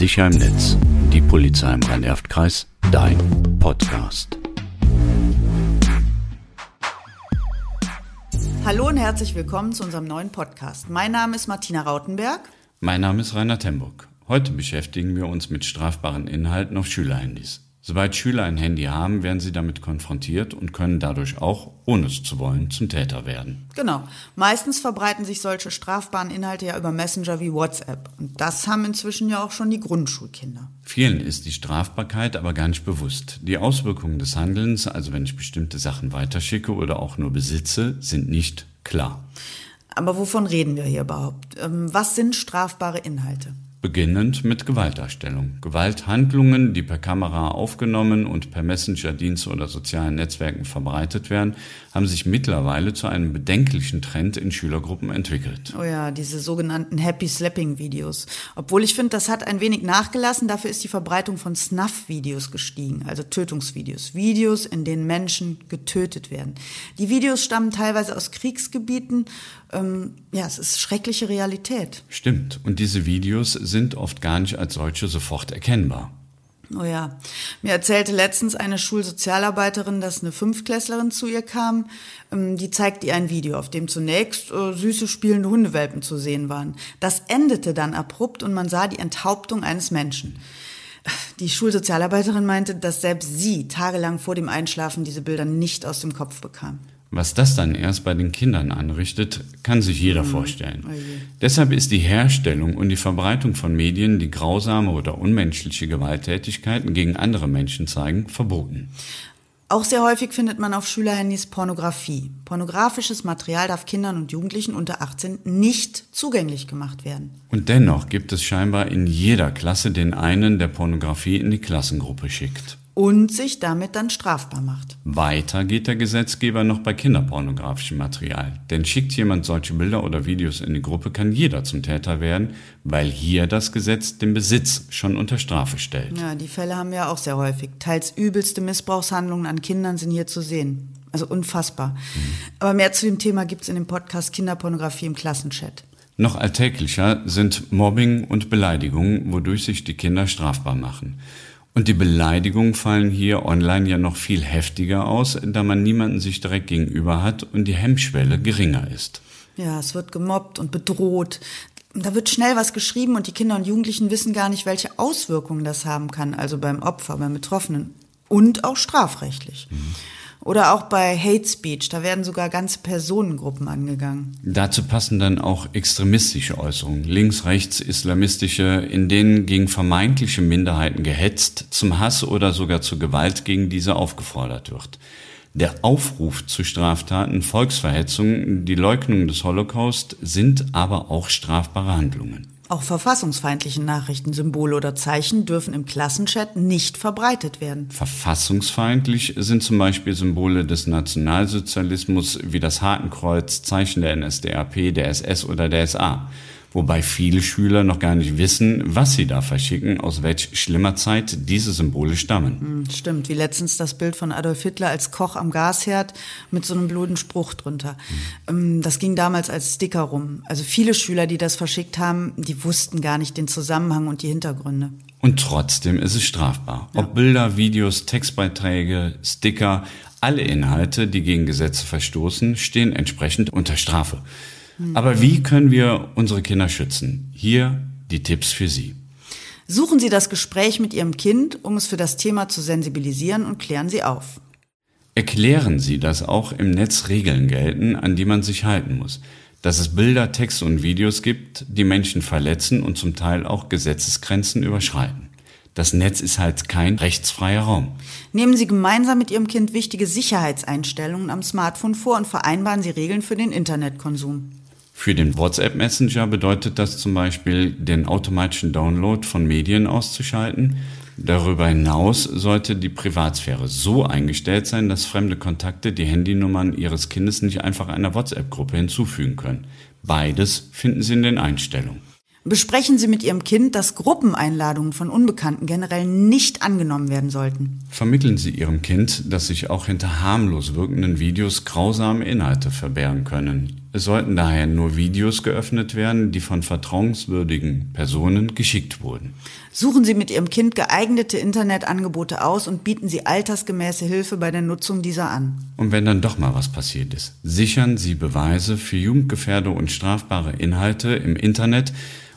Sicher im Netz. Die Polizei im Rhein-Erft-Kreis. Dein Podcast. Hallo und herzlich willkommen zu unserem neuen Podcast. Mein Name ist Martina Rautenberg. Mein Name ist Rainer Temburg. Heute beschäftigen wir uns mit strafbaren Inhalten auf Schülerhandys. Sobald Schüler ein Handy haben, werden sie damit konfrontiert und können dadurch auch, ohne es zu wollen, zum Täter werden. Genau. Meistens verbreiten sich solche strafbaren Inhalte ja über Messenger wie WhatsApp. Und das haben inzwischen ja auch schon die Grundschulkinder. Vielen ist die Strafbarkeit aber gar nicht bewusst. Die Auswirkungen des Handelns, also wenn ich bestimmte Sachen weiterschicke oder auch nur besitze, sind nicht klar. Aber wovon reden wir hier überhaupt? Ähm, was sind strafbare Inhalte? Beginnend mit Gewaltdarstellung. Gewalthandlungen, die per Kamera aufgenommen und per Messenger-Dienste oder sozialen Netzwerken verbreitet werden, haben sich mittlerweile zu einem bedenklichen Trend in Schülergruppen entwickelt. Oh ja, diese sogenannten Happy Slapping Videos. Obwohl ich finde, das hat ein wenig nachgelassen, dafür ist die Verbreitung von Snuff-Videos gestiegen, also Tötungsvideos. Videos, in denen Menschen getötet werden. Die Videos stammen teilweise aus Kriegsgebieten. Ähm, ja, es ist schreckliche Realität. Stimmt. Und diese Videos sind oft gar nicht als solche sofort erkennbar. Oh ja. Mir erzählte letztens eine Schulsozialarbeiterin, dass eine Fünftklässlerin zu ihr kam. Ähm, die zeigte ihr ein Video, auf dem zunächst äh, süße spielende Hundewelpen zu sehen waren. Das endete dann abrupt und man sah die Enthauptung eines Menschen. Die Schulsozialarbeiterin meinte, dass selbst sie tagelang vor dem Einschlafen diese Bilder nicht aus dem Kopf bekam. Was das dann erst bei den Kindern anrichtet, kann sich jeder vorstellen. Deshalb ist die Herstellung und die Verbreitung von Medien, die grausame oder unmenschliche Gewalttätigkeiten gegen andere Menschen zeigen, verboten. Auch sehr häufig findet man auf Schülerhandys Pornografie. Pornografisches Material darf Kindern und Jugendlichen unter 18 nicht zugänglich gemacht werden. Und dennoch gibt es scheinbar in jeder Klasse den einen, der Pornografie in die Klassengruppe schickt und sich damit dann strafbar macht. Weiter geht der Gesetzgeber noch bei kinderpornografischem Material. Denn schickt jemand solche Bilder oder Videos in die Gruppe, kann jeder zum Täter werden, weil hier das Gesetz den Besitz schon unter Strafe stellt. Ja, die Fälle haben wir auch sehr häufig. Teils übelste Missbrauchshandlungen an Kindern sind hier zu sehen. Also unfassbar. Mhm. Aber mehr zu dem Thema gibt es in dem Podcast Kinderpornografie im Klassenchat. Noch alltäglicher sind Mobbing und Beleidigungen, wodurch sich die Kinder strafbar machen. Und die Beleidigungen fallen hier online ja noch viel heftiger aus, da man niemanden sich direkt gegenüber hat und die Hemmschwelle geringer ist. Ja, es wird gemobbt und bedroht. Da wird schnell was geschrieben und die Kinder und Jugendlichen wissen gar nicht, welche Auswirkungen das haben kann, also beim Opfer, beim Betroffenen und auch strafrechtlich. Mhm. Oder auch bei Hate Speech, da werden sogar ganze Personengruppen angegangen. Dazu passen dann auch extremistische Äußerungen, links, rechts, islamistische, in denen gegen vermeintliche Minderheiten gehetzt, zum Hass oder sogar zur Gewalt gegen diese aufgefordert wird. Der Aufruf zu Straftaten, Volksverhetzung, die Leugnung des Holocaust sind aber auch strafbare Handlungen. Auch verfassungsfeindliche Nachrichten, Symbole oder Zeichen dürfen im Klassenchat nicht verbreitet werden. Verfassungsfeindlich sind zum Beispiel Symbole des Nationalsozialismus wie das Hakenkreuz, Zeichen der NSDAP, der SS oder der SA wobei viele Schüler noch gar nicht wissen, was sie da verschicken, aus welch schlimmer Zeit diese Symbole stammen. Hm, stimmt, wie letztens das Bild von Adolf Hitler als Koch am Gasherd mit so einem blöden Spruch drunter. Mhm. Das ging damals als Sticker rum. Also viele Schüler, die das verschickt haben, die wussten gar nicht den Zusammenhang und die Hintergründe. Und trotzdem ist es strafbar. Ja. Ob Bilder, Videos, Textbeiträge, Sticker, alle Inhalte, die gegen Gesetze verstoßen, stehen entsprechend unter Strafe. Aber wie können wir unsere Kinder schützen? Hier die Tipps für Sie. Suchen Sie das Gespräch mit Ihrem Kind, um es für das Thema zu sensibilisieren und klären Sie auf. Erklären Sie, dass auch im Netz Regeln gelten, an die man sich halten muss. Dass es Bilder, Texte und Videos gibt, die Menschen verletzen und zum Teil auch Gesetzesgrenzen überschreiten. Das Netz ist halt kein rechtsfreier Raum. Nehmen Sie gemeinsam mit Ihrem Kind wichtige Sicherheitseinstellungen am Smartphone vor und vereinbaren Sie Regeln für den Internetkonsum. Für den WhatsApp Messenger bedeutet das zum Beispiel, den automatischen Download von Medien auszuschalten. Darüber hinaus sollte die Privatsphäre so eingestellt sein, dass fremde Kontakte die Handynummern ihres Kindes nicht einfach einer WhatsApp-Gruppe hinzufügen können. Beides finden Sie in den Einstellungen. Besprechen Sie mit Ihrem Kind, dass Gruppeneinladungen von Unbekannten generell nicht angenommen werden sollten. Vermitteln Sie Ihrem Kind, dass sich auch hinter harmlos wirkenden Videos grausame Inhalte verbergen können. Es sollten daher nur Videos geöffnet werden, die von vertrauenswürdigen Personen geschickt wurden. Suchen Sie mit Ihrem Kind geeignete Internetangebote aus und bieten Sie altersgemäße Hilfe bei der Nutzung dieser an. Und wenn dann doch mal was passiert ist, sichern Sie Beweise für Jugendgefährde und strafbare Inhalte im Internet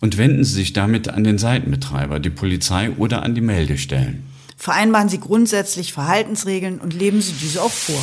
und wenden Sie sich damit an den Seitenbetreiber, die Polizei oder an die Meldestellen. Vereinbaren Sie grundsätzlich Verhaltensregeln und leben Sie diese auch vor.